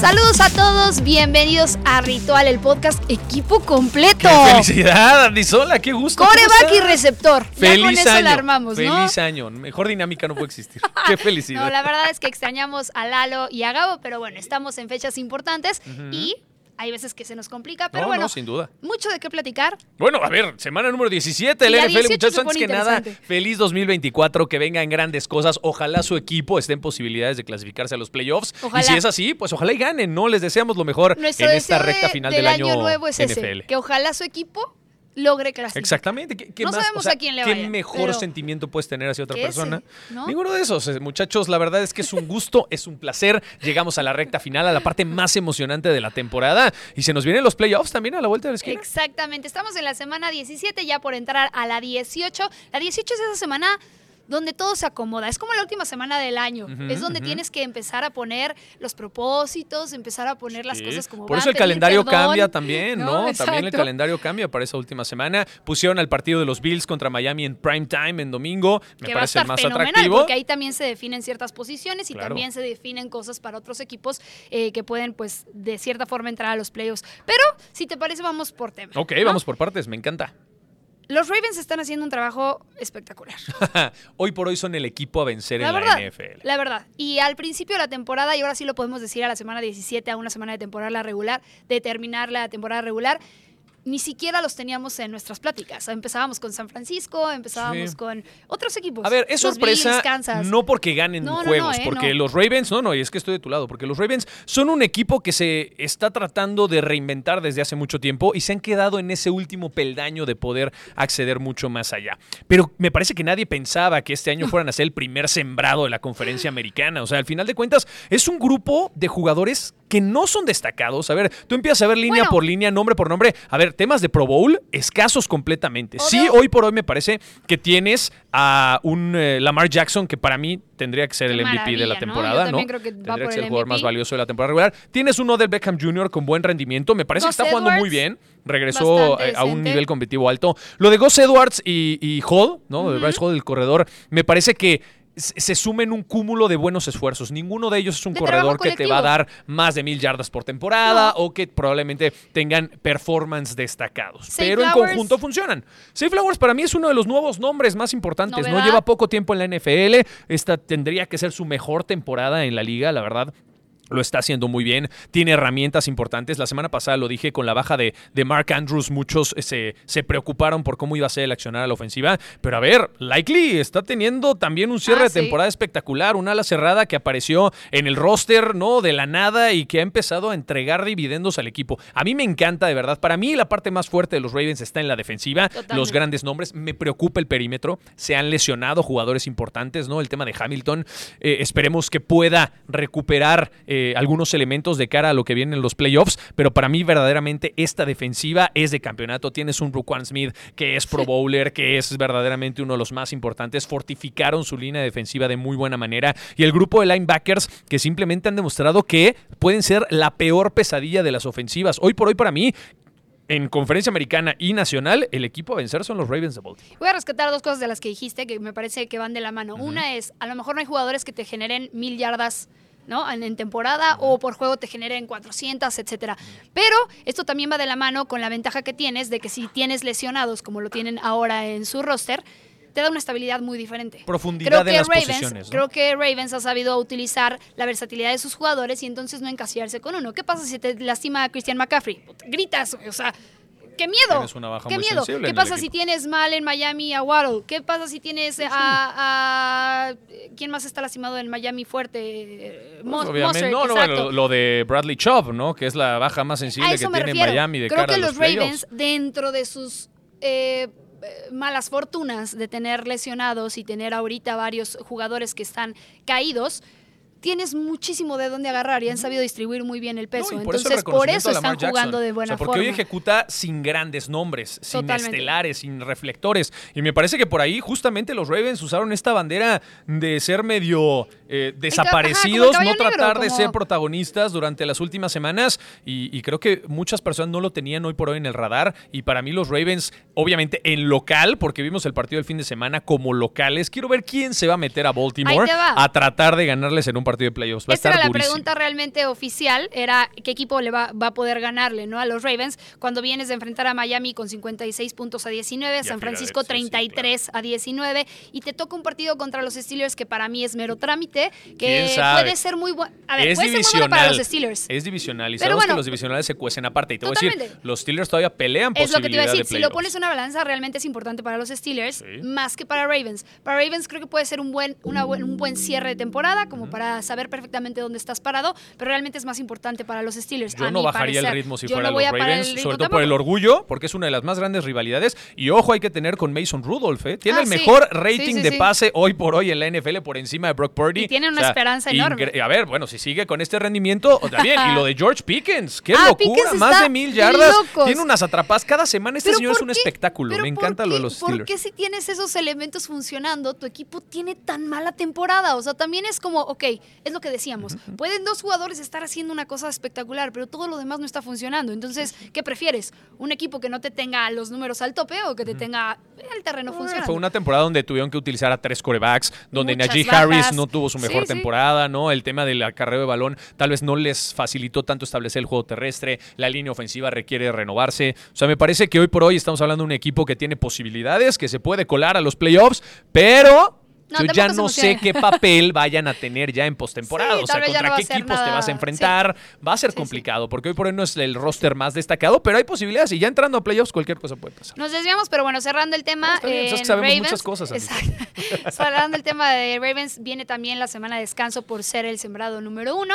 Saludos a todos, bienvenidos a Ritual, el podcast equipo completo. ¡Qué felicidad, Andy Sola! ¡Qué gusto! Coreback y receptor. Feliz ya con eso año. la armamos, ¿no? Feliz año. Mejor dinámica no puede existir. ¡Qué felicidad! No, la verdad es que extrañamos a Lalo y a Gabo, pero bueno, estamos en fechas importantes y hay veces que se nos complica, pero No, bueno, no, sin duda. mucho de qué platicar. Bueno, a ver, semana número 17 del Y la NFL, 18 muchachos. Antes que nada, feliz 2024, que vengan grandes cosas. Ojalá su equipo esté en posibilidades de clasificarse a los playoffs. Ojalá. Y si es así, pues ojalá y ganen, ¿no? Les deseamos lo mejor Nuestro en esta recta final del, del, año, nuevo es ese, que ojalá su equipo logre clasificar. Exactamente. ¿Qué, qué No más? sabemos O sea, a quién le ¿Qué mejor sentimiento puedes tener hacia otra ese, persona? ¿no? Ninguno de esos. Eh, Muchachos, la verdad es que es un gusto, es un placer. Llegamos a la recta final, a la parte más emocionante de la temporada. Y se nos vienen los playoffs también a la vuelta de la esquina. Exactamente, estamos en la semana 17 ya por entrar a la 18. La 18 es esa semana donde todo se acomoda, es como la última semana del año, es donde tienes que empezar a poner los propósitos, empezar a poner las cosas como Por eso el calendario perdón, cambia también, ¿no? También el calendario cambia para esa última semana. Pusieron al partido de los Bills contra Miami en prime time en domingo. Me que va a parece estar más fenomenal atractivo. porque ahí también se definen ciertas posiciones y Claro. también se definen cosas para otros equipos eh, que pueden pues de cierta forma entrar a los playoffs. Pero si te parece vamos por tema. Ok, ¿no? vamos por partes, me encanta. Los Ravens están haciendo un trabajo espectacular. hoy por hoy son el equipo a vencer La en verdad, la NFL. la verdad. Y al principio de la temporada, y ahora sí lo podemos decir a la semana 17, a una semana de temporada regular, de terminar la temporada regular, ni siquiera los teníamos en nuestras pláticas. Empezábamos con San Francisco, empezábamos Sí. con otros equipos. A ver, es Los sorpresa Bills, no porque ganen No, no, no, juegos, eh, porque los Ravens, no, no, y es que estoy de tu lado, porque los Ravens son un equipo que se está tratando de reinventar desde hace mucho tiempo y se han quedado en ese último peldaño de poder acceder mucho más allá. Pero me parece que nadie pensaba que este año fueran a ser el primer sembrado de la conferencia americana. O sea, al final de cuentas, es un grupo de jugadores que no son destacados. A ver, tú empiezas a ver línea Bueno. por línea, nombre por nombre. A ver, temas de Pro Bowl, escasos completamente. Sí, hoy por hoy me parece que tienes a un eh, Lamar Jackson que para mí tendría que ser el MVP de la temporada, Yo ¿no? creo que va tendría por que ser el el jugador MVP. más valioso de la temporada regular. Tienes uno del Beckham Jr. con buen rendimiento, me parece Gus que está jugando muy bien. Regresó eh, a un nivel competitivo alto. Lo de Gus Edwards y, y Hall, ¿no? De Bryce Hall, el corredor, me parece que se sumen un cúmulo de buenos esfuerzos. Ninguno de ellos es un De corredor que te va a dar más de mil yardas por temporada No. o que probablemente tengan performance destacados. Safe Pero en conjunto funcionan. Safe Flowers para mí es uno de los nuevos nombres más importantes. No lleva poco tiempo en la NFL. Esta tendría que ser su mejor temporada en la liga, la verdad. Lo está haciendo muy bien, tiene herramientas importantes. La semana pasada lo dije con la baja de, de Mark Andrews, muchos eh, se, se preocuparon por cómo iba a ser el accionar a la ofensiva. Pero a ver, Likely está teniendo también un cierre Ah, de sí. temporada espectacular, un ala cerrada que apareció en el roster, ¿no? De la nada y que ha empezado a entregar dividendos al equipo. A mí me encanta, de verdad. Para mí, la parte más fuerte de los Ravens está en la defensiva. Totalmente. Los grandes nombres. Me preocupa el perímetro. Se han lesionado jugadores importantes, ¿no? El tema de Hamilton. Eh, esperemos que pueda recuperar eh, algunos elementos de cara a lo que viene en los playoffs. Pero para mí, verdaderamente, esta defensiva es de campeonato. Tienes un Ruquan Smith que es pro bowler, que es verdaderamente uno de los más importantes. Fortificaron su línea defensiva de muy buena manera. Y el grupo de linebackers que simplemente han demostrado que pueden ser la peor pesadilla de las ofensivas. Hoy por hoy, para mí, en conferencia americana y nacional, el equipo a vencer son los Ravens de Baltimore. Voy a rescatar dos cosas de las que dijiste que me parece que van de la mano. Una es, a lo mejor no hay jugadores que te generen mil yardas. ¿No? En, en temporada o por juego te generen 400, etcétera. Pero esto también va de la mano con la ventaja que tienes de que si tienes lesionados, como lo tienen ahora en su roster, te da una estabilidad muy diferente. Profundidad en las Ravens, posiciones, ¿no? Creo que Ravens ha sabido utilizar la versatilidad de sus jugadores y entonces no encasillarse con uno. ¿Qué pasa si te lastima a Christian McCaffrey? Puta, Gritas, o sea, ¡qué miedo! Tienes una baja ¡Qué miedo! ¿Qué pasa si tienes mal en Miami a Waddle? ¿Qué pasa si tienes a, a- ¿Quién más está lastimado en Miami fuerte? Eh, Mo- Pues, obviamente, no, no, bueno, lo de Bradley Chubb, ¿no? Que es la baja más sensible que tiene refiero. Miami de Creo cara que a los los. Ravens, dentro de sus eh, malas fortunas de tener lesionados y tener ahorita varios jugadores que están caídos, tienes muchísimo de dónde agarrar y han sabido distribuir muy bien el peso. No, por eso Entonces, por eso a Lamar están jugando de buena O sea, porque forma. hoy ejecuta sin grandes nombres, sin Totalmente. estelares, sin reflectores. Y me parece que por ahí justamente los Ravens usaron esta bandera de ser medio eh, desaparecidos, no tratar negro, de como- ser protagonistas durante las últimas semanas y, y creo que muchas personas no lo tenían hoy por hoy en el radar y para mí los Ravens, obviamente en local, porque vimos el partido del fin de semana como locales, quiero ver quién se va a meter a Baltimore a tratar de ganarles en un partido de playoffs. Va a Esta estar era la durísimo. pregunta realmente oficial, era qué equipo le va, va a poder ganarle ¿no? a los Ravens cuando vienes de enfrentar a Miami con 56 puntos a 19, San Francisco Filadelfia, sí, 33 a 19 y te toca un partido contra los Steelers que para mí es mero trámite, ¿Quién que puede ser muy bueno. A ver, es puede ser muy divisional. bueno para los Steelers. Es divisional y Pero sabemos que los divisionales se cuecen aparte. Y te voy a decir, los Steelers todavía pelean Es lo que te iba a decir. de Si lo pones en una balanza, realmente es importante para los Steelers, Sí. más que para Ravens. Para Ravens creo que puede ser un buen, una buen- un buen cierre de temporada, como para saber perfectamente dónde estás parado, pero realmente es más importante para los Steelers. Yo a no bajaría el ritmo si Yo fuera no los Ravens, sobre todo por el orgullo, porque es una de las más grandes rivalidades. Y ojo, hay que tener con Mason Rudolph, ¿eh? Tiene Ah, el mejor Sí, rating sí, de pase hoy por hoy en la NFL por encima de Brock Purdy. Y tiene una esperanza enorme. A ver, bueno, si sigue con este rendimiento, bien. y lo de George Pickens, qué Ah, locura, Pickens más de mil yardas. locos. Tiene unas atrapadas cada semana. Este señor es ¿por un qué? espectáculo. Me ¿por encanta lo de qué- los ¿Por Steelers. qué si tienes esos elementos funcionando, tu equipo tiene tan mala temporada? O sea, también es como, ok, es lo que decíamos. Pueden dos jugadores estar haciendo una cosa espectacular, pero todo lo demás no está funcionando. Entonces, ¿qué prefieres? ¿Un equipo que no te tenga los números al tope o que te tenga el terreno funcionando? Fue una temporada donde tuvieron que utilizar a tres corebacks, donde Muchas Najee bajas. Harris no tuvo su mejor Sí, sí. temporada, ¿no? El tema del acarreo de balón tal vez no les facilitó tanto establecer el juego terrestre, la línea ofensiva requiere renovarse. O sea, me parece que hoy por hoy estamos hablando de un equipo que tiene posibilidades, que se puede colar a los playoffs, pero No, yo ya no sé qué papel vayan a tener ya en postemporada. Sí, o sea, contra no qué equipos te vas a enfrentar. Va a ser Sí, complicado, porque hoy por hoy no es el roster más destacado, pero hay posibilidades y ya entrando a playoffs cualquier cosa puede pasar. Nos desviamos, pero bueno, cerrando el tema. No, bien, en sabemos Ravens, muchas cosas. Exacto. cerrando el tema de Ravens, viene también la semana de descanso por ser el sembrado número uno.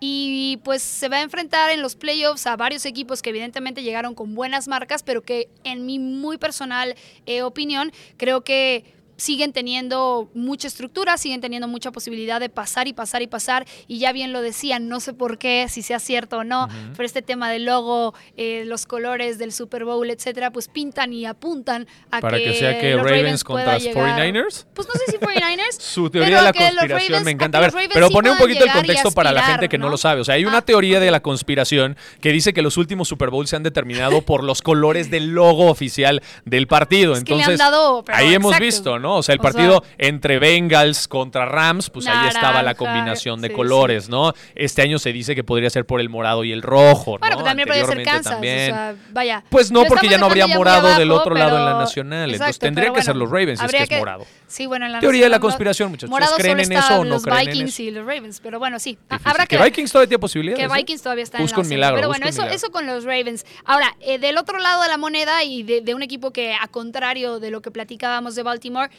Y pues se va a enfrentar en los playoffs a varios equipos que evidentemente llegaron con buenas marcas, pero que en mi muy personal eh, opinión creo que siguen teniendo mucha estructura, siguen teniendo mucha posibilidad de pasar y pasar y pasar. Y ya bien lo decían, no sé por qué, si sea cierto o no, pero este tema del logo, eh, los colores del Super Bowl, etcétera, pues pintan y apuntan a Para que, que sea que los Ravens pueda contra los llegar- 49ers. Pues no sé si 49ers. Su teoría de la conspiración Ravens- me encanta. A ver, Ravens pero sí poner un poquito el contexto para la gente que no lo sabe. O sea, hay una Ah, teoría de la conspiración que dice que los últimos Super Bowls se han determinado por los colores del logo oficial del partido. Es Entonces, dado, ahí hemos visto, ¿no? O sea, el O sea- partido entre Bengals contra Rams, pues ahí estaba la combinación de sí, colores, ¿no? Este año se dice que podría ser por el morado y el rojo, Bueno, ¿no? que también podría ser Kansas. también. O sea, vaya. Pues no, porque ya no habría morado del otro lado en la nacional. Entonces tendría que ser los Ravens, si es que es morado. Sí, bueno, en la Teoría de la conspiración, muchachos. Morado ¿Ustedes creen en eso o no los creen en Vikings eso? y los Ravens, pero bueno, sí. Difícil. Habrá que. Vikings todavía tiene posibilidades. Que. Vikings todavía está en la milagro, Pero bueno, eso, eso con los Ravens. Ahora, eh, del otro lado de la moneda y de un equipo que, a contrario de lo que platicábamos de Baltimore,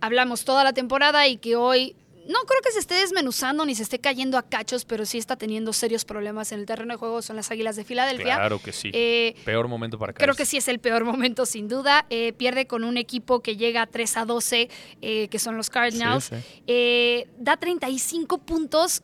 hablamos toda la temporada y que hoy no creo que se esté desmenuzando ni se esté cayendo a cachos, pero sí está teniendo serios problemas en el terreno de juego, son las Águilas de Filadelfia. Claro que sí. Eh, Peor momento para caerse. Creo que sí es el peor momento, sin duda. Eh, pierde con un equipo que llega a 3 a 12, eh, que son los Cardinals. Sí, sí. Eh, da 35 puntos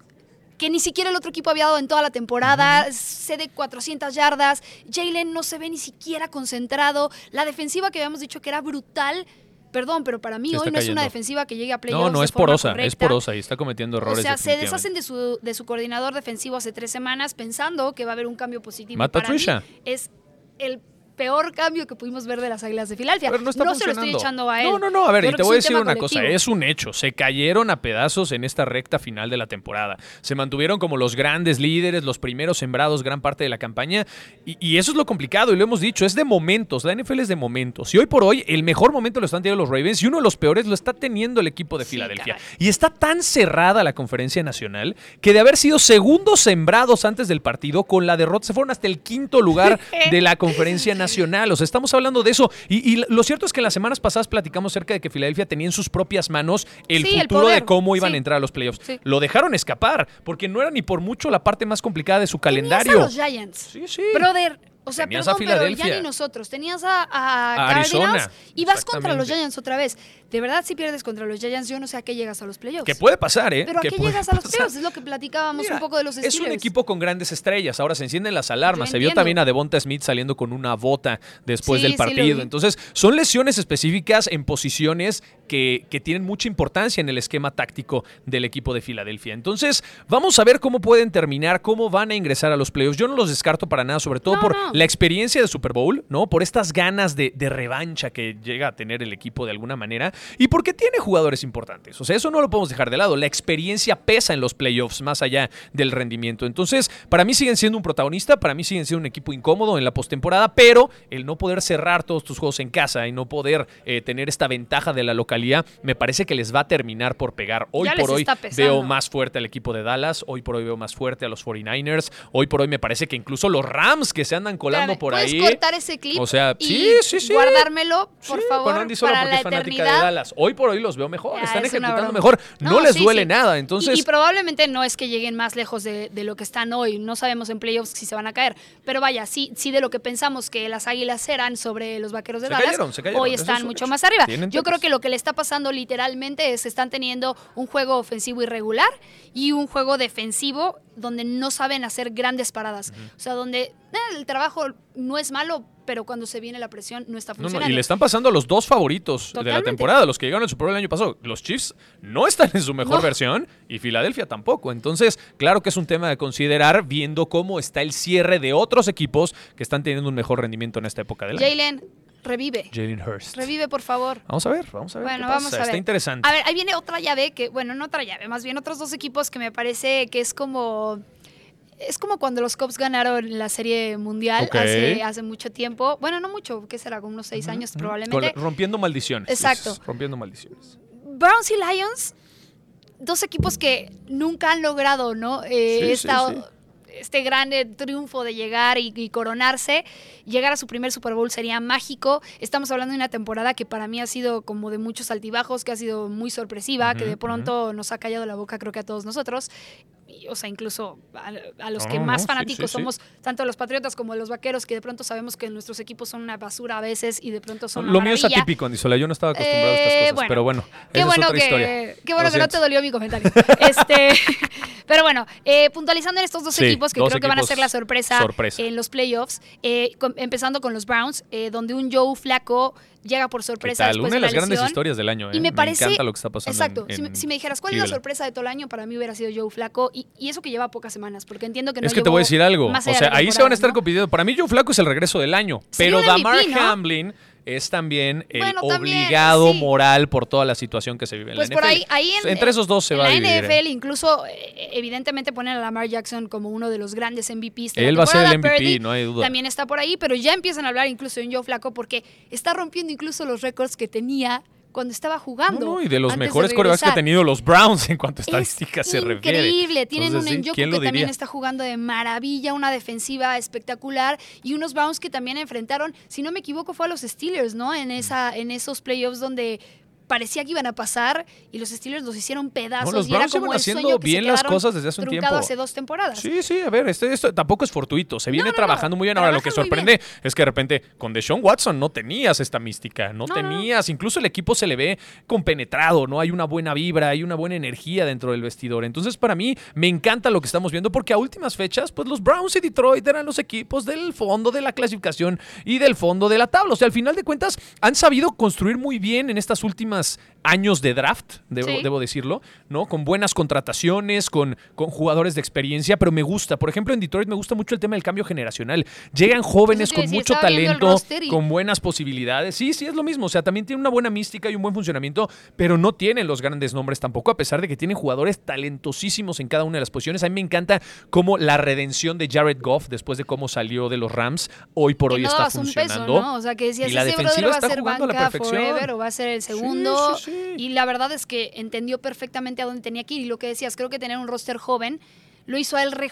que ni siquiera el otro equipo había dado en toda la temporada. Cede 400 yardas. Jalen no se ve ni siquiera concentrado. La defensiva que habíamos dicho que era brutal. Perdón, pero para mí hoy no es una defensiva que llegue a playoffs No, no de es forma porosa, es porosa y está cometiendo O errores. sea, se deshacen de su, de su coordinador defensivo hace tres semanas pensando que va a haber un cambio positivo. Matt Para mí Patricia. es el peor cambio que pudimos ver de las Águilas de Filadelfia. No está se lo estoy echando a él. No, no, no. A ver, Yo y te voy a decir una cosa. Es un hecho. Se cayeron a pedazos en esta recta final de la temporada. Se mantuvieron como los grandes líderes, los primeros sembrados gran parte de la campaña. Y, y eso es lo complicado. Y lo hemos dicho. Es de momentos. La NFL es de momentos. Y hoy por hoy, el mejor momento lo están teniendo los Ravens. Y uno de los peores lo está teniendo el equipo de Sí, Filadelfia. caray. Y está tan cerrada la conferencia nacional que de haber sido segundos sembrados antes del partido, con la derrota se fueron hasta el quinto lugar de la conferencia nacional. O sea, estamos hablando de eso. Y, y lo cierto es que en las semanas pasadas platicamos acerca de que Filadelfia tenía en sus propias manos el Sí, futuro de cómo iban Sí. a entrar a los playoffs. Sí. Lo dejaron escappar, porque no era ni por mucho la parte más complicada de su Tenías calendario. a los Giants. Sí, sí. Brother, O sea, Tenías perdón, a pero ya ni nosotros. Tenías a, a A Cardinals Arizona, y vas contra los. Giants otra vez. De verdad, si pierdes contra los Giants, yo no sé a qué llegas a los playoffs. Que puede pasar, ¿eh? Pero a qué llegas a los playoffs, es lo que platicábamos Mira, un poco de los Steelers. Es un equipo con grandes estrellas. Ahora se encienden las alarmas. Yo Se vio también a Devonta Smith saliendo con una bota después Sí, del partido. Entonces, son lesiones específicas en posiciones que, que tienen mucha importancia en el esquema táctico del equipo de Filadelfia. Entonces, vamos a ver cómo pueden terminar, cómo van a ingresar a los playoffs. Yo no los descarto para nada, sobre todo No, por no. la experiencia de Super Bowl, ¿no? Por estas ganas de, de revancha que llega a tener el equipo de alguna manera y porque tiene jugadores importantes. O sea, eso no lo podemos dejar de lado. La experiencia pesa en los playoffs más allá del rendimiento. Entonces, para mí siguen siendo un protagonista, para mí siguen siendo un equipo incómodo en la postemporada, pero el no poder cerrar todos tus juegos en casa y no poder eh, tener esta ventaja de la localidad, me parece que les va a terminar por pegar. Hoy por hoy veo más fuerte al equipo de Dallas, hoy por hoy veo más fuerte a los 49ers, hoy por hoy me parece que incluso los Rams que se andan colando Espérame, por ¿puedes ahí. cortar ese clip O sea, y sí, sí, sí. guardármelo, por Sí, favor, para la eternidad? Dallas. Hoy por hoy los veo mejor, Ya, están es ejecutando mejor. No, No, les sí, duele sí. nada, entonces Y, probablemente no es que lleguen más lejos de, de lo que están hoy. No sabemos en playoffs si se van a caer. Pero vaya, sí, sí de lo que pensamos que las águilas eran sobre los vaqueros de Se Dallas, cayeron, se cayeron. hoy están es mucho hecho. más arriba. Yo creo que lo que le está pasando literalmente es están teniendo un juego ofensivo irregular y un juego defensivo donde no saben hacer grandes paradas. O sea, donde eh, el trabajo no es malo, pero cuando se viene la presión no está No, no, funcionando. y le están pasando a los dos favoritos de la temporada, los que llegaron al Super Bowl el año pasado. Los Chiefs no están en su mejor No. versión y Filadelfia tampoco. Entonces, claro que es un tema de considerar viendo cómo está el cierre de otros equipos que están teniendo un mejor rendimiento en esta época del año. Jalen, revive. Jalen Hurst. Revive, por favor. Vamos a ver, vamos a ver. Bueno, qué vamos a ver. Está interesante. A ver, ahí viene otra llave que, bueno, no otra llave, más bien otros dos equipos que me parece que es como. Es como cuando los Cubs ganaron la Serie Mundial hace, hace mucho tiempo. Bueno, no mucho, ¿qué será? Como unos seis años probablemente. rompiendo maldiciones. Exacto. rompiendo maldiciones. Browns y Lions, dos equipos que nunca han logrado, ¿no? Eh, Sí, sí, esta- sí. Este gran triunfo de llegar y, y coronarse, llegar a su primer Super Bowl sería mágico. Estamos hablando de una temporada que para mí ha sido como de muchos altibajos, que ha sido muy sorpresiva, que de pronto nos ha callado la boca, creo que a todos nosotros. O sea, incluso a, a los No, que más no, fanáticos sí, sí. somos, tanto los patriotas como los vaqueros, que de pronto sabemos que nuestros equipos son una basura a veces y de pronto son una Lo mío es maravilla. atípico, Andisola. Yo no estaba acostumbrado a estas Eh, cosas, bueno, pero bueno, Qué esa bueno, es otra que, historia. qué bueno que no te dolió mi comentario. este, pero bueno, eh, puntualizando en estos dos equipos que dos creo que van a ser la sorpresa, sorpresa. en los playoffs, eh, empezando con los Browns, donde un Joe Flaco llega por ¿Qué sorpresa después Una de la las grandes historias del año. ¿eh? Y me parece. encanta lo que está pasando. Exacto. en- si, me- en si me dijeras, ¿cuál es la sorpresa de todo el año? Para mí hubiera sido Joe Flaco. Y, y eso que lleva pocas semanas, porque entiendo que no es que te voy a decir algo. O sea, la ahí se van a estar ¿no? compitiendo. Para mí, Joe Flaco es el regreso del año. Pero Damar MVP, ¿no? Hamlin es también el Bueno, también, obligado sí. moral por toda la situación que se vive en Pues la por NFL. ahí, ahí en, Entre esos dos se en va a la dividir. ¿eh? NFL incluso eh, evidentemente ponen a Lamar Jackson como uno de los grandes MVPs. De la Él va a ser el. MVP, Purdy no hay duda. También está por ahí, pero ya empiezan a hablar incluso de un Joe Flaco porque está rompiendo incluso los récords que tenía cuando estaba jugando. No, no, y de los mejores corebacks que ha regresar. tenido los Browns en cuanto a Es estadísticas se refiere. Increíble, tienen Entonces, un sí, Njoku ¿quién que también está jugando de maravilla, una defensiva espectacular y unos Browns que también enfrentaron, si no me equivoco, fue a los Steelers, ¿no? En esa, en esos playoffs donde parecía que iban a pasar y los Steelers los hicieron pedazos No, los y era Browns como el haciendo sueño que bien se las cosas desde hace un tiempo. hace dos temporadas. Sí, sí, a ver, este, esto tampoco es fortuito. Se viene no, no. trabajando muy bien. Ahora, lo que sorprende es que de repente con Deshaun Watson no tenías esta mística, no, tenías. Incluso el equipo se le ve compenetrado, ¿no? Hay una buena vibra, hay una buena energía dentro del vestidor. Entonces, para mí, me encanta lo que estamos viendo porque a últimas fechas, pues los Browns y Detroit eran los equipos del fondo de la clasificación y del fondo de la tabla. O sea, al final de cuentas, han sabido construir muy bien en estas últimas años de draft, debo, Sí. debo decirlo, ¿no? Con buenas contrataciones, con, con jugadores de experiencia, pero me gusta. Por ejemplo, en Detroit me gusta mucho el tema del cambio generacional. Llegan jóvenes con mucho talento, y- con buenas posibilidades. Sí, sí, es lo mismo. O sea, también tiene una buena mística y un buen funcionamiento, pero no tienen los grandes nombres tampoco, a pesar de que tienen jugadores talentosísimos en cada una de las posiciones. A mí me encanta cómo la redención de Jared Goff, después de cómo salió de los Rams, hoy por que hoy no está peso, funcionando. ¿no? O sea, que decías, Y la defensiva va a está ser jugando a la perfección. forever o va a ser el segundo. Sí, sí. Y la verdad es que entendió perfectamente a dónde tenía que ir. Y lo que decías, creo que tener un roster joven lo hizo a él re-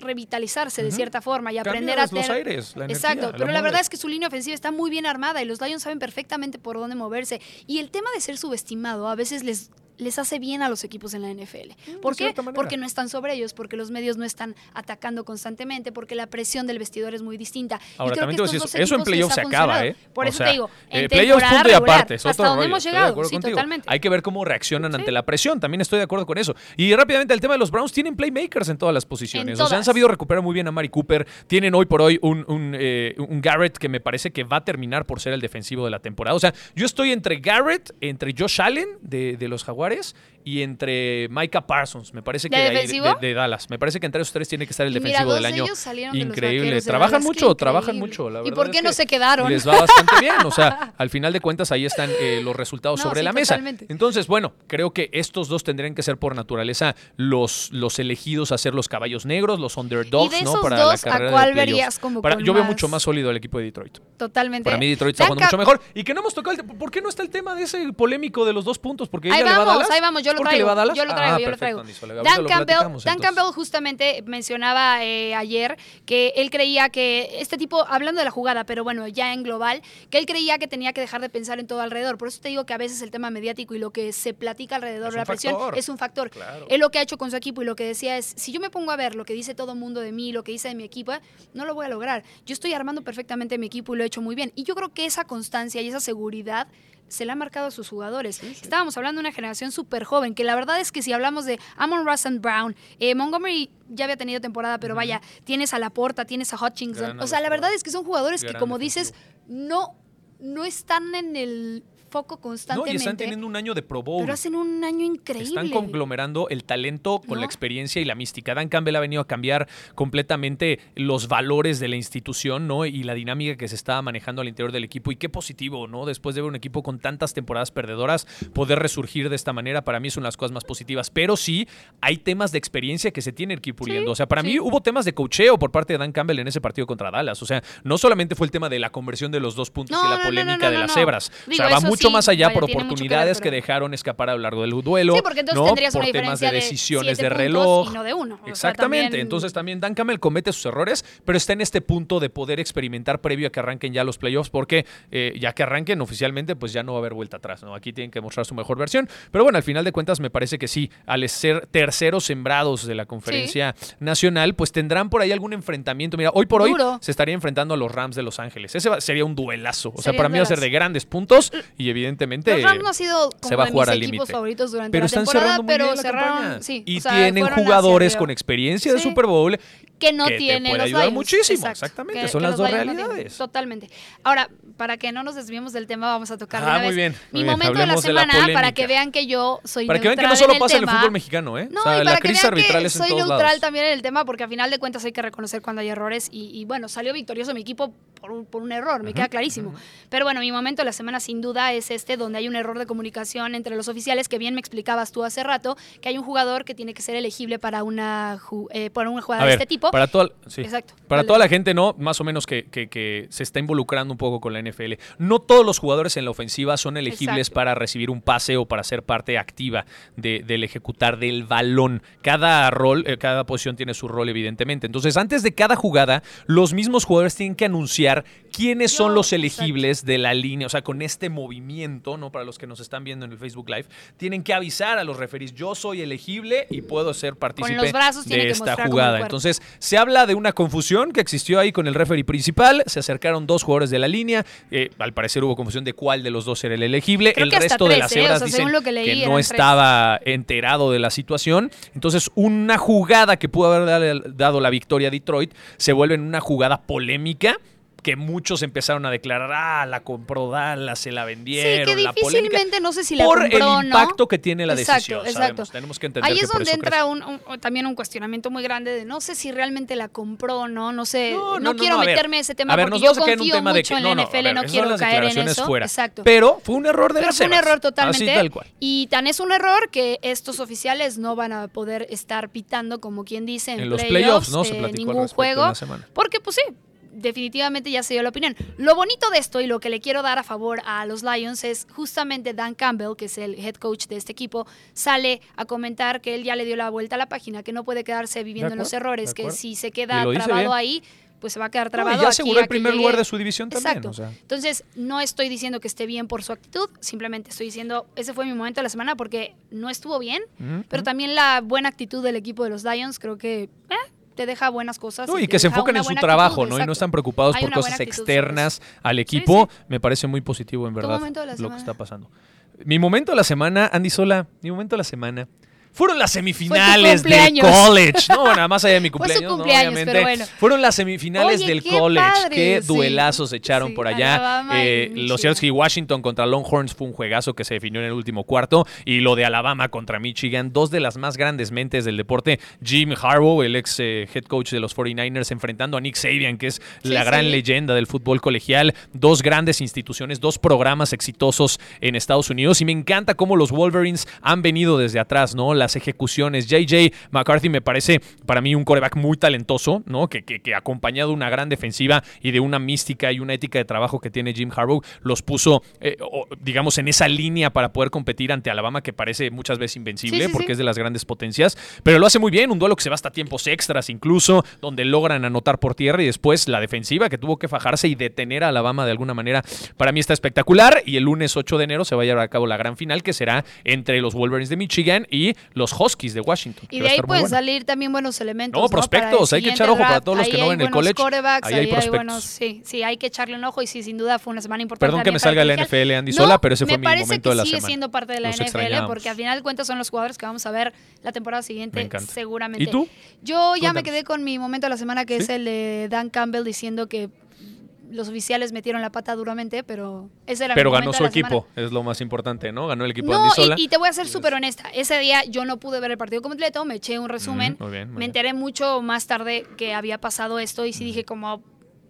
revitalizarse de cierta forma y aprender a los tener... aires, la energía, Exacto, la pero la verdad mueves. es que su línea ofensiva está muy bien armada y los Lions saben perfectamente por dónde moverse. Y el tema de ser subestimado a veces les les hace bien a los equipos en la NFL. ¿Por de qué? Porque no están sobre ellos, porque los medios no están atacando constantemente, porque la presión del vestidor es muy distinta. Y Ahora, creo también que estos dos eso en playoffs se acaba. ¿eh? Por O eso sea, te digo, en eh, playoffs temporada punto y aparte, es hasta donde hemos llegado, sí, totalmente. Hay que ver cómo reaccionan Sí. ante la presión, también estoy de acuerdo con eso. Y rápidamente, el tema de los Browns, tienen playmakers en todas las posiciones. En O sea, han sabido recuperar muy bien a Mari Cooper. Tienen hoy por hoy un, un, eh, un Garrett que me parece que va a terminar por ser el defensivo de la temporada. O sea, yo estoy entre Garrett, entre Josh Allen de, de los Jaguares y entre Micah Parsons. Me parece que ¿De de, ahí- defensivo? de- de Dallas. Me parece que entre esos tres tiene que estar el Y mira, defensivo del de año. Increíble. Trabajan mucho, trabajan mucho. La ¿Y verdad por es qué no se quedaron? Les va bastante bien. O sea, al final de cuentas ahí están eh, los resultados No, sobre sí, la mesa. totalmente. Entonces, bueno, creo que estos dos tendrían que ser por naturaleza los, los elegidos a ser los caballos negros, los underdogs, Y de ¿no? Para dos, la ¿a carrera de cuál verías como Para- Yo veo mucho más sólido al equipo de Detroit. Totalmente. Para mí Detroit está jugando mucho mejor. Y que no hemos tocado el ¿Por qué no está el tema de ese polémico de los dos puntos? Porque Ahí ella le va a vamos, Dallas. ahí vamos, yo lo ¿Por qué traigo. le va a Dallas? Yo lo traigo, Ah, yo lo traigo. Dan Campbell, Dan justamente mencionaba eh, ayer que él creía que este tipo, hablando de la jugada, pero bueno, ya en global, que él creía que tenía que dejar de pensar en todo alrededor. Por eso te digo que a veces el tema mediático y lo que se platica alrededor de la presión factor. es un factor. Claro. Él lo que ha hecho con su equipo y lo que decía es, si yo me pongo a ver lo que dice todo el mundo de mí, lo que dice de mi equipo, eh, no lo voy a lograr. Yo estoy armando perfectamente mi equipo y lo he hecho muy bien. Y yo creo que esa constancia y esa seguridad se le ha marcado a sus jugadores. Estábamos hablando de una generación súper joven, que la verdad es que si hablamos de Amon Russell Brown, eh, Montgomery ya había tenido temporada, pero vaya, tienes a Laporta, tienes a Hutchinson. Gran o sea, la verdad es que son jugadores que, como dices, no, no están en el foco No, y están teniendo un año de Pro Bowl. pero hacen un año increíble. Están conglomerando el talento con ¿No? la experiencia y la mística. Dan Campbell ha venido a cambiar completamente los valores de la institución, ¿no? Y la dinámica que se estaba manejando al interior del equipo. Y qué positivo, ¿no? Después de ver un equipo con tantas temporadas perdedoras, poder resurgir de esta manera, para mí de las cosas más positivas. Pero sí, hay temas de experiencia que se tienen que ir puliendo. Sí, o sea, para sí. mí hubo temas de cocheo por parte de Dan Campbell en ese partido contra Dallas. O sea, no solamente fue el tema de la conversión de los dos puntos No, y la no, polémica de las cebras. Digo, o sea, va eso mucho más allá vaya, por que ver, oportunidades que, dejaron escapar a lo largo del duelo. Sí, porque entonces ¿no? tendrías por una temas de decisiones de, reloj. puntos y no de uno. O sea, Exactamente. también- Entonces también Dan Campbell comete sus errores, pero está en este punto de poder experimentar previo a que arranquen ya los playoffs, porque eh, ya que arranquen oficialmente, pues ya no va a haber vuelta atrás. ¿no? Aquí tienen que mostrar su mejor versión. Pero bueno, al final de cuentas, me parece que sí, al ser terceros sembrados de la conferencia nacional, pues tendrán por ahí algún enfrentamiento. Mira, hoy por Duro. hoy se estaría enfrentando a los Rams de Los Ángeles. Ese sería un duelazo. O sea, Sería para mí va a ser de grandes puntos y evidentemente. Los Rams no ha sido como se va a jugar al límite. favoritos durante Pero la están temporada, cerrando muy pero bien la cerraron, campaña. sí, y o sea, tienen jugadores con experiencia de Sí. Super Bowl que no que te puede los ayudar muchísimo, Exacto, exactamente, que- son que las dos no realidades. Totalmente. Ahora, para que no nos desviemos del tema, vamos a tocar Ah, una muy vez bien, mi bien. momento de la de la semana para que vean que yo soy Para que vean que neutral no solo pasa en el fútbol mexicano, ¿eh? No, o sea, y la para que crisis vean que arbitral es en soy todos neutral lados. también en el tema, porque a final de cuentas hay que reconocer cuando hay errores y, y, bueno, salió victorioso mi equipo por un, por un error, me queda clarísimo. Pero bueno, mi momento de la semana sin duda es este, donde hay un error de comunicación entre los oficiales, que bien me explicabas tú hace rato, que hay un jugador que tiene que ser elegible para una, eh, para una jugada de este tipo. Para toda, sí. Exacto. Para toda la gente, ¿no? Más o menos que, que- que se está involucrando un poco con la NFL. No todos los jugadores en la ofensiva son elegibles Exacto. para recibir un pase o para ser parte activa de- del ejecutar del balón. Cada rol, eh, cada posición tiene su rol, evidentemente. Entonces, antes de cada jugada, los mismos jugadores tienen que anunciar quiénes son los elegibles de la línea. O sea, con este movimiento, ¿no? Para los que nos están viendo en el Facebook Live, tienen que avisar a los referees, yo soy elegible y puedo ser partícipe de esta jugada. Entonces, se habla de una confusión que existió ahí con el referee principal. Se acercaron dos jugadores de la línea. eh, al parecer hubo confusión de cuál de los dos era el elegible. Creo el resto de las ¿eh? O hebras sea, dicen que leí, que eran no tres. estaba enterado de la situación. Entonces, una jugada que pudo haber dado la victoria a Detroit se vuelve en una jugada polémica que muchos empezaron a declarar, ah, la compró Dallas, se la Sí, vendieron, que la polémica. difícilmente no sé si la por compró el no. impacto que tiene la Exacto, decisión. exacto. Sabemos, tenemos que entender Ahí que es por donde eso entra creció. un, un- también un cuestionamiento muy grande de no sé si realmente la compró no, no sé, No, no, no, no, quiero no, meterme en ese tema A ver, porque yo confío tema de mucho que en no, la no, NFL, ver, no quiero caer en eso. fuera. Exacto. Pero fue un error de Pero las fue un error totalmente. Así tal cual. Y tan es un error que estos oficiales no van a poder estar pitando, como quien dice, en, En los playoffs, ¿no? Se eh, ningún juego. la. Porque, pues sí, definitivamente ya se dio la opinión. Lo bonito de esto y lo que le quiero dar a favor a los Lions es justamente Dan Campbell, que es el head coach de este equipo, sale a comentar que él ya le dio la vuelta a la página, que no puede quedarse viviendo en los errores, que si se queda trabado ahí, pues se va a quedar No, trabado. y ya aseguró el primer lugar de su división también. Exacto. o sea. Entonces, no estoy diciendo que esté bien por su actitud, simplemente estoy diciendo, ese fue mi momento de la semana porque no estuvo bien, pero también la buena actitud del equipo de los Lions creo que eh, te deja buenas cosas. No, y que se una en su trabajo, actitud, ¿no? Y no están preocupados Hay por cosas actitud externas al Sí, equipo. Me parece muy positivo, en verdad, lo que está pasando. Mi momento de la semana, Andy Sola, mi momento de la semana. Fueron las semifinales del cumpleaños. college. No, nada más allá de mi Fue su cumpleaños, ¿no? cumpleaños, obviamente. pero bueno. Fueron las semifinales Oye, del qué college. padre, qué sí. duelazos echaron Sí, por allá. Eh, Seahawks y Washington contra Longhorns fue un juegazo que se definió en el último cuarto. Y lo de Alabama contra Michigan, dos de las más grandes mentes del deporte. Jim Harbaugh, el ex eh, head coach de los 49ers, enfrentando a Nick Saban, que es Sí, la gran leyenda del fútbol colegial. Dos grandes instituciones, dos programas exitosos en Estados Unidos. Y me encanta cómo los Wolverines han venido desde atrás, ¿no? Las ejecuciones. JJ McCarthy me parece para mí un coreback muy talentoso, ¿no? Que, que, que acompañado de una gran defensiva y de una mística y una ética de trabajo que tiene Jim Harbaugh, los puso, eh, o, digamos, en esa línea para poder competir ante Alabama, que parece muchas veces invencible Sí, sí, porque sí. es de las grandes potencias. Pero lo hace muy bien, un duelo que se va hasta tiempos extras incluso, donde logran anotar por tierra y después la defensiva que tuvo que fajarse y detener a Alabama de alguna manera. Para mí está espectacular y el lunes 8 de enero se va a llevar a cabo la gran final que será entre los Wolverines de Michigan y los Huskies de Washington. que Y de ahí pueden bueno. salir también buenos elementos. No, prospectos, hay que echar ojo para todos los que no ven el college, ahí hay ahí hay prospectos. buenos, sí, sí, hay que echarle un ojo y sí, sin duda fue una semana importante. Perdón que me salga el la. NFL, Andy No, Sola, pero ese fue me mi parece momento que de la sigue semana. siendo parte de la Los NFL porque al final de cuentas son los jugadores que vamos a ver la temporada Me siguiente seguramente. ¿Y tú? Yo ya me quedé con mi momento de la semana que es el de Dan Campbell diciendo que los oficiales metieron la pata duramente, pero ese era Pero mi ganó su semana. equipo, es lo más importante, ¿no? Ganó el equipo de No, Andy Sola. y, y te voy a ser súper honesta. Ese día yo no pude ver el partido completo, me eché un resumen. Muy bien, muy me bien. enteré mucho más tarde que había pasado esto y sí dije como...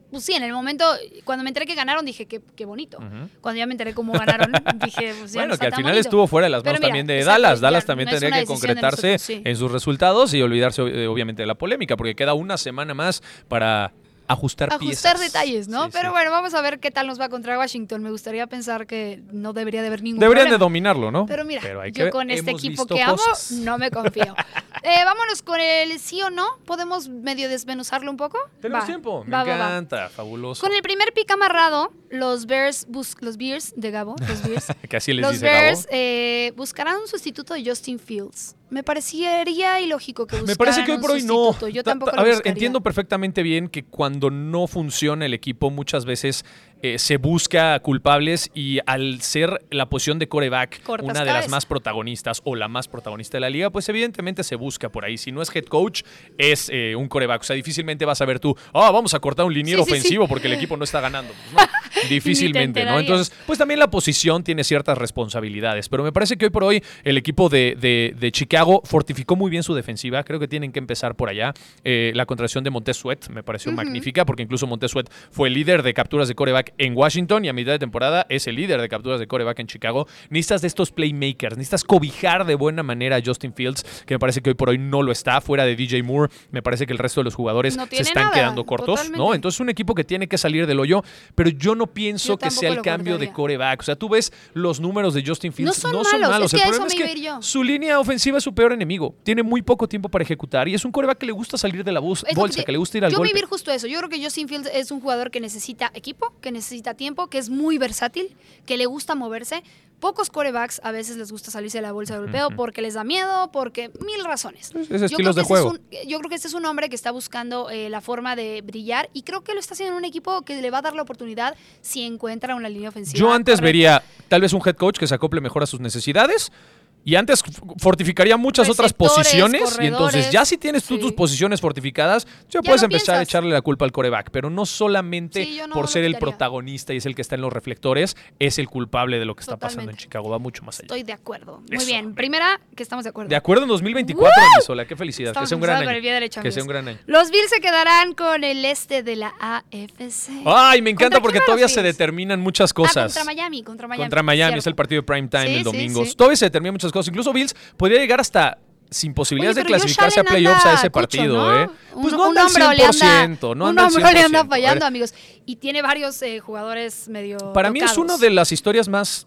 Pues sí, en el momento, cuando me enteré que ganaron, dije que qué bonito. Cuando ya me enteré cómo ganaron, dije, pues ya no Bueno, que al final bonito. estuvo fuera de las manos mira, también de exacto, Dallas. Dallas también no tendría que concretarse nosotros, sí. en sus resultados y olvidarse eh, obviamente de la polémica, porque queda una semana más para ajustar, ajustar piezas. detalles, ¿no? Sí, Pero sí. bueno, vamos a ver qué tal nos va contra Washington. Me gustaría pensar que no debería de haber ningún Deberían de dominarlo, ¿no? Pero mira, yo con este equipo que amo, cosas. no me confío. Eh, vámonos con el sí o no. ¿Podemos medio desmenuzarlo un poco? Tenemos Va, tiempo, me va, va, va. encanta, fabuloso. Con el primer pick amarrado, los Bears, bus- los Bears de Gabo, los Bears, que así les los dice Bears Gabo. eh, buscarán un sustituto de Justin Fields. Me parecería ilógico que buscaran Me parece que hoy por hoy no. Yo Ta- tampoco A ver, buscaría. entiendo perfectamente bien que cuando no funciona el equipo muchas veces eh, se busca culpables y al ser la posición de coreback Cortas una de las más protagonistas o la más protagonista de la liga, pues evidentemente se busca por ahí. Si no es head coach, es eh, un coreback. O sea, difícilmente vas a ver tú, ah, vamos a cortar un liniero Sí, sí, sí. ofensivo porque el equipo no está ganando. Pues no, difícilmente, ¿no? Entonces, pues también la posición tiene ciertas responsabilidades. Pero me parece que hoy por hoy el equipo de, de- de Chicago fortificó muy bien su defensiva. Creo que tienen que empezar por allá. Eh, la contratación de Montez Sweat me pareció magnífica porque incluso Montez Sweat fue el líder de capturas de coreback en Washington y a mitad de temporada es el líder de capturas de coreback en Chicago. Necesitas de estos playmakers, necesitas cobijar de buena manera a Justin Fields, que me parece que hoy por hoy no lo está. Fuera de DJ Moore, me parece que el resto de los jugadores No se están nada, quedando cortos, totalmente. ¿no? Entonces es un equipo que tiene que salir del hoyo, pero yo no pienso Yo que sea el cambio de coreback. O sea, tú ves los números de Justin Fields, No son malos, es El que problema es que yo. su línea ofensiva es su peor enemigo. Tiene muy poco tiempo para ejecutar y es un coreback que le gusta salir de la bolsa, te- que le gusta ir al Yo golpe. vivir justo eso. Yo creo que Justin Fields es un jugador que necesita equipo, que necesita tiempo, que es muy versátil, que le gusta moverse. Pocos corebacks a veces les gusta salirse de la bolsa de golpeo porque les da miedo, porque mil razones. Es- es Yo creo de este juego. es un- yo creo que este es un hombre que está buscando eh, la forma de brillar y creo que lo está haciendo en un equipo que le va a dar la oportunidad si encuentra una línea ofensiva. Yo antes correcta. vería tal vez un head coach que se acople mejor a sus necesidades. Y antes fortificaría muchas otras posiciones. Y entonces, ya si tienes tú sí. tus posiciones fortificadas, ya, Ya puedes empezar a echarle la culpa al coreback. Pero no solamente Sí, yo no por ser el protagonista y es el que está en los reflectores, es el culpable de lo que está pasando en. Chicago. Va mucho más allá. Estoy de acuerdo. Muy Eso, bien. Primera, que estamos de acuerdo. De acuerdo en 2024, Anisola. Qué felicidad. Estamos que sea un gran año. derecho, que sea un gran año. Los Bills se quedarán con el este de la AFC. Ay, me encanta ¿Contra porque todavía se determinan muchas Ah, cosas. contra Miami, contra Miami. Contra Miami, cierto. es el partido de prime time Sí, el domingo. Todavía se determinan muchas cosas. Incluso Bills podría llegar hasta sin posibilidades Oye, de clasificarse a playoffs a ese cucho, partido, ¿no? ¿eh? Pues un, no anda al hombro le 100%, anda, no un anda al hombro le anda 100%. fallando, amigos. Y tiene varios eh, jugadores medio Para mí es una de las historias más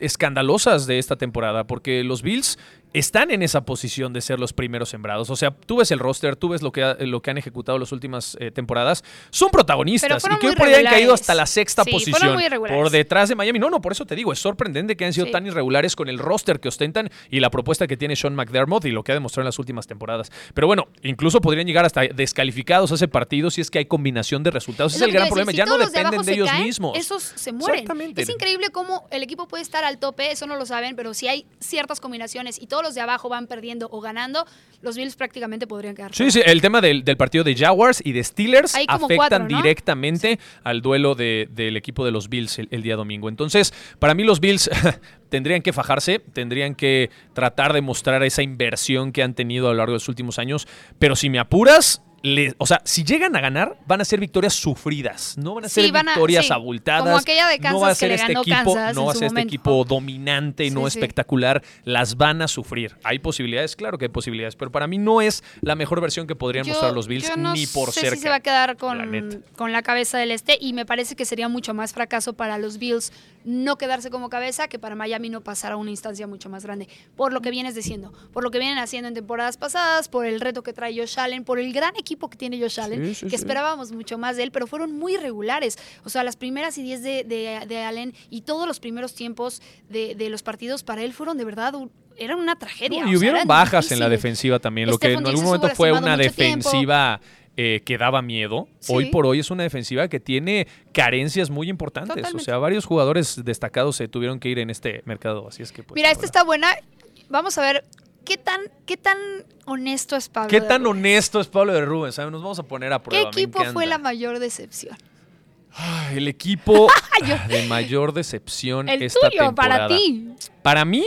escandalosas de esta temporada, porque los Bills están en esa posición de ser los primeros sembrados. O sea, tú ves el roster, tú ves lo que, ha- lo que han ejecutado las últimas eh, temporadas. Son protagonistas y que hoy por ahí han caído hasta la sexta Sí, posición por detrás de Miami. No, no, por eso te digo, es sorprendente que han sido Sí. tan irregulares con el roster que ostentan y la propuesta que tiene Sean McDermott y lo que ha demostrado en las últimas temporadas. Pero bueno, incluso podrían llegar hasta descalificados a ese partido si es que hay combinación de resultados. Ese es el gran problema. Ya no de dependen de ellos caen, mismos. Esos se mueren. Exactamente. Es increíble cómo el equipo puede estar al tope, eso no lo saben, pero si hay ciertas combinaciones y todos los de abajo van perdiendo o ganando, los Bills prácticamente podrían quedar. Sí, sí, el tema del, del partido de Jaguars y de Steelers afectan cuatro, ¿no? directamente al duelo de- del equipo de los Bills el, el día domingo. Entonces, para mí los Bills tendrían que fajarse, tendrían que tratar de mostrar esa inversión que han tenido a lo largo de los últimos años, pero si me apuras... le- o sea, si llegan a ganar, van a ser victorias sufridas. No van a ser Sí, van a- victorias sí. abultadas. Como aquella de no va a Kansas que ser le este ganó equipo, Kansas no va a ser este equipo dominante y Sí, no espectacular. Las van a sufrir. Hay posibilidades, claro que hay posibilidades, pero para mí no es la mejor versión que podrían mostrar los Bills yo no ni por sé cerca. si se va a quedar con, con la cabeza del este y me parece que sería mucho más fracaso para los Bills no quedarse como cabeza que para Miami no pasar a una instancia mucho más grande. Por lo que vienes diciendo, por lo que vienen haciendo en temporadas pasadas, por el reto que trae Josh Allen, por el gran equipo que tiene Josh Allen, Sí, sí, que sí. esperábamos mucho más de él, pero fueron muy regulares. O sea, las primeras y diez de, de- de Allen y todos los primeros tiempos de, de los partidos para él fueron de verdad un- eran una tragedia. No, y hubieron bajas en la defensiva también, lo que en algún momento fue una tiempo. Eh, que daba miedo. Sí. Hoy por hoy es una defensiva que tiene carencias muy importantes. O sea, varios jugadores destacados se tuvieron que ir en este mercado. Así es que, pues, Mira, esta está buena. Vamos a ver qué tan, qué tan honesto es Pablo. ¿Qué de tan honesto es Pablo de Rubens? ¿Sabe? Nos vamos a poner a ¿Qué prueba. me equipo fue la mayor decepción? Ay, El equipo de mayor decepción El esta tuyo, temporada. para ti. Para mí,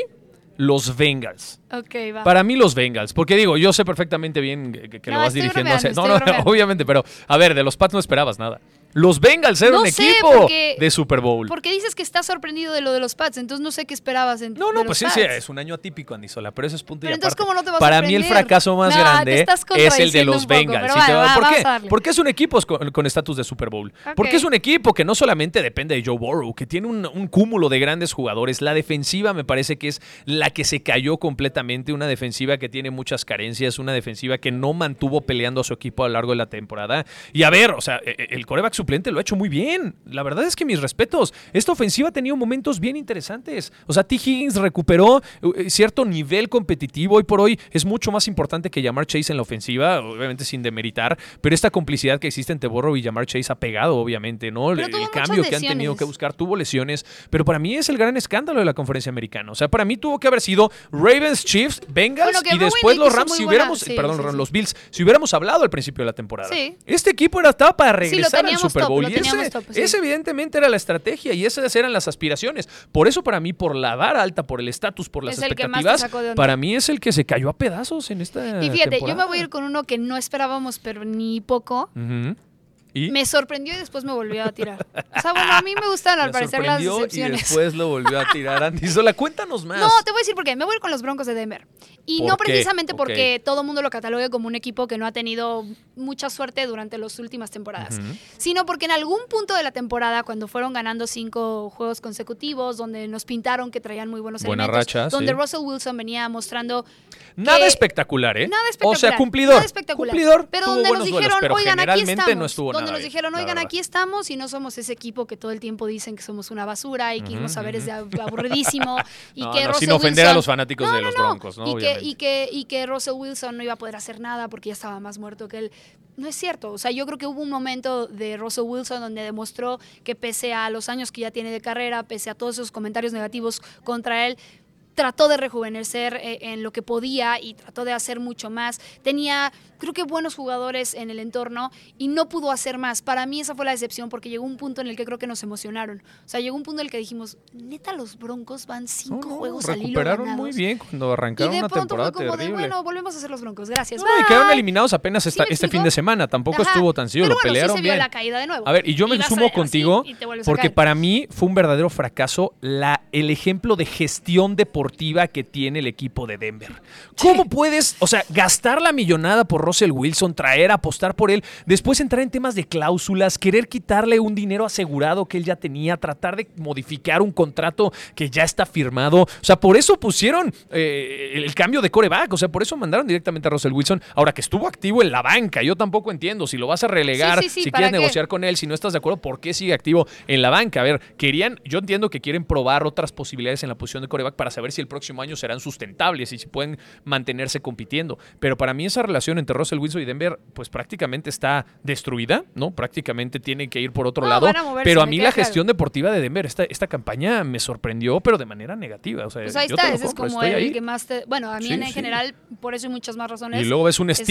los Bengals. Ok, va. Para mí los Bengals, porque digo, yo sé perfectamente bien que, que No, lo vas dirigiendo. bromeando, hacia- no, no, bromeando. obviamente, pero a ver, de los Pats no esperabas nada. Los Bengals eran No un sé, equipo porque- de Super Bowl. Porque dices que estás sorprendido de lo de los Pats, entonces no sé qué esperabas en No, no, pues sí, es un año atípico, Andy Sola, pero eso es punto y Pero entonces, aparte. ¿cómo no te va a Para mí el fracaso más grande es el de los poco, Bengals. pero ¿sí te va, va- va, ¿Por qué? a. Porque es un equipo con estatus de Super Bowl. Porque es un equipo que no solamente depende de Joe Burrow, que tiene un, un cúmulo de grandes jugadores. La defensiva me parece que es la que se cayó completamente, una defensiva que tiene muchas carencias, una defensiva que no mantuvo peleando a su equipo a lo largo de la temporada. Y a ver, o sea, e- e- el coreback suplente lo ha hecho muy bien. La verdad es que mis respetos. Esta ofensiva ha tenido momentos bien interesantes. O sea, T. Higgins recuperó eh, cierto nivel competitivo. Hoy por hoy es mucho más importante que llamar Chase en la ofensiva, obviamente sin demeritar, pero esta complicidad que existe entre Burrow y llamar Chase ha pegado, obviamente, ¿no? Pero el cambio que han tenido que buscar tuvo lesiones, pero para mí es el gran escándalo de la conferencia americana. O sea, para mí tuvo que haber sido Ravens, Chiefs, Bengals Bueno, y después los Rams. Si buena- hubiéramos, sí, perdón, sí, sí. los Bills, si hubiéramos hablado al principio de la temporada. Este equipo era, estaba para regresar al Super Bowl y ese, top, sí. ese evidentemente era la estrategia y esas eran las aspiraciones. Por eso para mí, por la vara alta, por el estatus, por las Es expectativas, para mí es el que se cayó a pedazos en esta Y fíjate, yo me voy a ir con uno que no esperábamos, pero ni poco. ¿Y? Me sorprendió y después me volvió a tirar. O sea, bueno, a mí me gustan al Me parecer las sorprendió y decepciones. después lo volvió a tirar Andy Sola. Cuéntanos más. No, te voy a decir por qué. Me voy a ir con los Broncos de Denver. Y ¿Por no qué? precisamente porque todo el mundo lo catalogue como un equipo que no ha tenido mucha suerte durante las últimas temporadas, sino porque en algún punto de la temporada, cuando fueron ganando cinco juegos consecutivos, donde nos pintaron que traían muy buenos Buena elementos, racha, donde sí. Russell Wilson venía mostrando Nada que- espectacular, ¿eh? Nada O espectacular. sea, cumplidor. nada espectacular. Cumplidor. Pero donde nos duelos, dijeron, pero oigan, aquí estamos. no estuvo donde nada nos dijeron, oigan, aquí estamos y no somos ese equipo que todo el tiempo dicen que somos una basura y que irnos a ver es aburridísimo. y No, que no, Russell sin ofender a los fanáticos No, de los. Broncos, ¿no? Y que, y, que, y que Russell Wilson no iba a poder hacer nada porque ya estaba más muerto que él. No es cierto. O sea, yo creo que hubo un momento de Russell Wilson donde demostró que pese a los años que ya tiene de carrera, pese a todos esos comentarios negativos contra él, trató de rejuvenecer eh, en lo que podía y trató de hacer mucho más. Tenía, creo que buenos jugadores en el entorno y no pudo hacer más. Para mí esa fue la decepción porque llegó un punto en el que creo que nos emocionaron. O sea, llegó un punto en el que dijimos, neta, los Broncos van cinco no, juegos al hilo recuperaron ganados". muy bien cuando Y arrancaron de una pronto fue temporada como de, bueno, volvemos a ser los Broncos. Gracias. No, y bye". quedaron eliminados apenas esta- ¿Sí me este fin de semana. Tampoco Ajá. estuvo tan sencillo, lo bueno, pelearon sí se vio bien. la caída de nuevo. A ver, y yo me sumo contigo porque para mí fue un verdadero fracaso la, el ejemplo de gestión deportiva que tiene el equipo de Denver. ¿Cómo puedes, o sea, gastar la millonada por Russell Wilson, traer, apostar por él, después entrar en temas de cláusulas, querer quitarle un dinero asegurado que él ya tenía, tratar de modificar un contrato que ya está firmado. O sea, por eso pusieron eh, el cambio de coreback, o sea, por eso mandaron directamente a Russell Wilson, ahora que estuvo activo en la banca. Yo tampoco entiendo si lo vas a relegar, Sí, sí, sí, si ¿para quieres qué? negociar con él, si no estás de acuerdo, ¿por qué sigue activo en la banca? A ver, querían, yo entiendo que quieren probar otras posibilidades en la posición de coreback para saber si el próximo año serán sustentables y si pueden mantenerse compitiendo. Pero para mí esa relación entre Russell Wilson y Denver, pues prácticamente está destruida, ¿no? Prácticamente tiene que ir por otro No, lado. van a moverse, pero a mí la claro. gestión deportiva de Denver, esta, esta campaña me sorprendió, pero de manera negativa. O sea, Pues ahí yo está, te lo ese es como el ahí. que más te... Bueno, a mí Sí, en sí. general, por eso hay muchas más razones. Y luego ves un más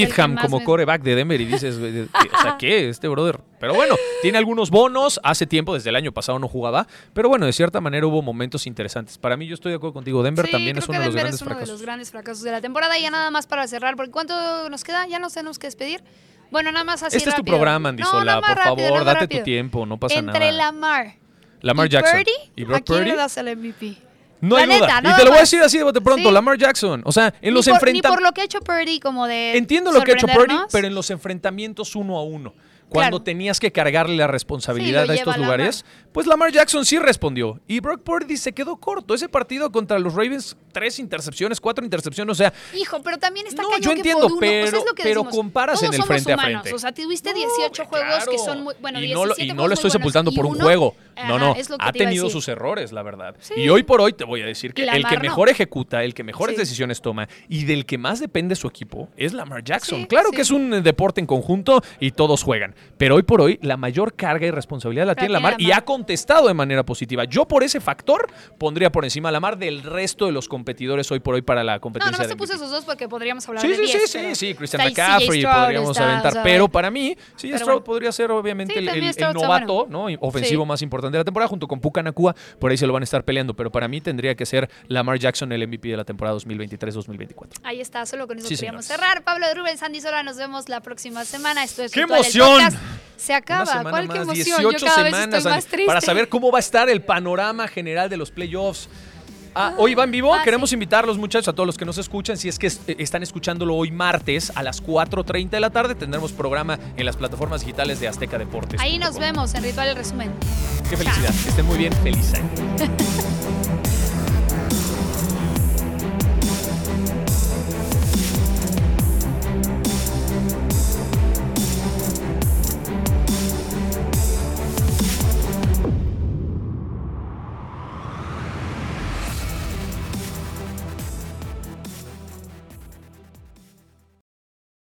como me- coreback de Denver y dices, o sea, ¿qué? Este brother. Pero bueno, tiene algunos bonos. Hace tiempo, desde el año pasado no jugaba. Pero bueno, de cierta manera hubo momentos interesantes. Para mí, yo estoy de acuerdo contigo. Denver Sí, también creo es que uno de los grandes es uno de los grandes fracasos de la temporada. Y ya nada más para cerrar, porque ¿cuánto nos queda? Ya nos tenemos que despedir. Bueno, nada más así Este es tu rápido. programa, Andy No, Por rápido, favor, date tu rápido. tiempo. No pasa Entre nada. Lamar Lamar y Jackson Purdy, y Brock ¿a quién Purdy. le das el MVP? No hay duda. neta, y nada te lo voy a decir así de bote pronto. Sí. Lamar Jackson. O sea, en Ni los ni por enfrentamientos. lo que ha hecho Purdy como de Entiendo lo que ha hecho Purdy, pero en los enfrentamientos uno a uno. Cuando Claro. tenías que cargarle la responsabilidad Sí, a estos lugares, pues Lamar Jackson sí respondió. Y Brock Purdy se quedó corto. Ese partido contra los Ravens, tres intercepciones, cuatro intercepciones. O sea, Hijo, pero también está No, cañón yo que entiendo, por uno, o sea, pero- es lo que pero decimos, comparas en el somos frente a frente. O sea, tuviste No, 18 juegos que son muy, bueno, y no, lo, 17 y no juegos lo estoy sepultando por un juego. Ajá, No, no. Ha tenido sus errores, la verdad. Sí. Y hoy por hoy te voy a decir que el que mejor ejecuta, el que mejores Sí. decisiones toma y del que más depende su equipo es Lamar Jackson. Claro que es un deporte en conjunto y todos juegan. Pero hoy por hoy la mayor carga y responsabilidad la tiene Lamar y ha contestado de manera positiva. Yo por ese factor pondría por encima a Lamar del resto de los competidores hoy por hoy para la No, competencia. nomás de te puse esos dos porque podríamos hablar Sí, de sí, 10. sí, sí, sí, Christian McCaffrey podríamos está, aventar, o sea, pero para mí, sí, Stroud bueno. podría ser obviamente Sí, el, novato, bueno. ¿no? ofensivo Sí. más importante de la temporada, junto con Puka Nakua, por ahí se lo van a estar peleando, pero para mí tendría que ser Lamar Jackson el MVP de la temporada 2023-2024. Ahí está, solo con eso Sí, queríamos señores. cerrar. Pablo Rubén, Sandy Sola, nos vemos la próxima semana. Esto es ¡Qué emoción! Se acaba. ¿Cuál más, emoción? 18 Yo cada vez semanas estoy más Andy, triste. para saber cómo va a estar el panorama general de los playoffs. Ah, hoy va en vivo. Ah, Queremos sí. invitarlos, muchachos, a todos los que nos escuchan. Si es que est- están escuchándolo hoy martes a las 4.30 de la tarde, tendremos programa en las plataformas digitales de Azteca Deportes. Ahí nos vemos en Ritual el Resumen. Qué felicidad. Que estén muy bien. Feliz año.